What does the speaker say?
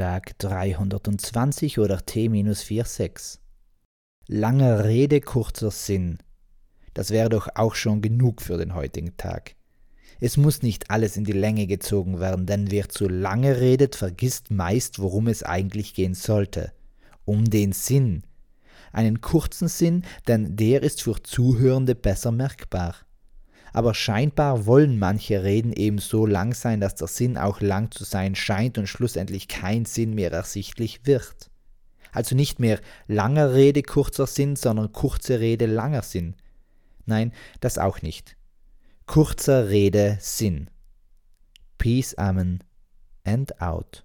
Tag 320 oder T-46. Langer Rede, kurzer Sinn. Das wäre doch auch schon genug für den heutigen Tag. Es muss nicht alles in die Länge gezogen werden, denn wer zu lange redet, vergisst meist, worum es eigentlich gehen sollte. Um den Sinn. Einen kurzen Sinn, denn der ist für Zuhörende besser merkbar. Aber scheinbar wollen manche Reden eben so lang sein, dass der Sinn auch lang zu sein scheint und schlussendlich kein Sinn mehr ersichtlich wird. Also nicht mehr langer Rede kurzer Sinn, sondern kurze Rede langer Sinn. Nein, das auch nicht. Kurzer Rede Sinn. Peace, Amen and out.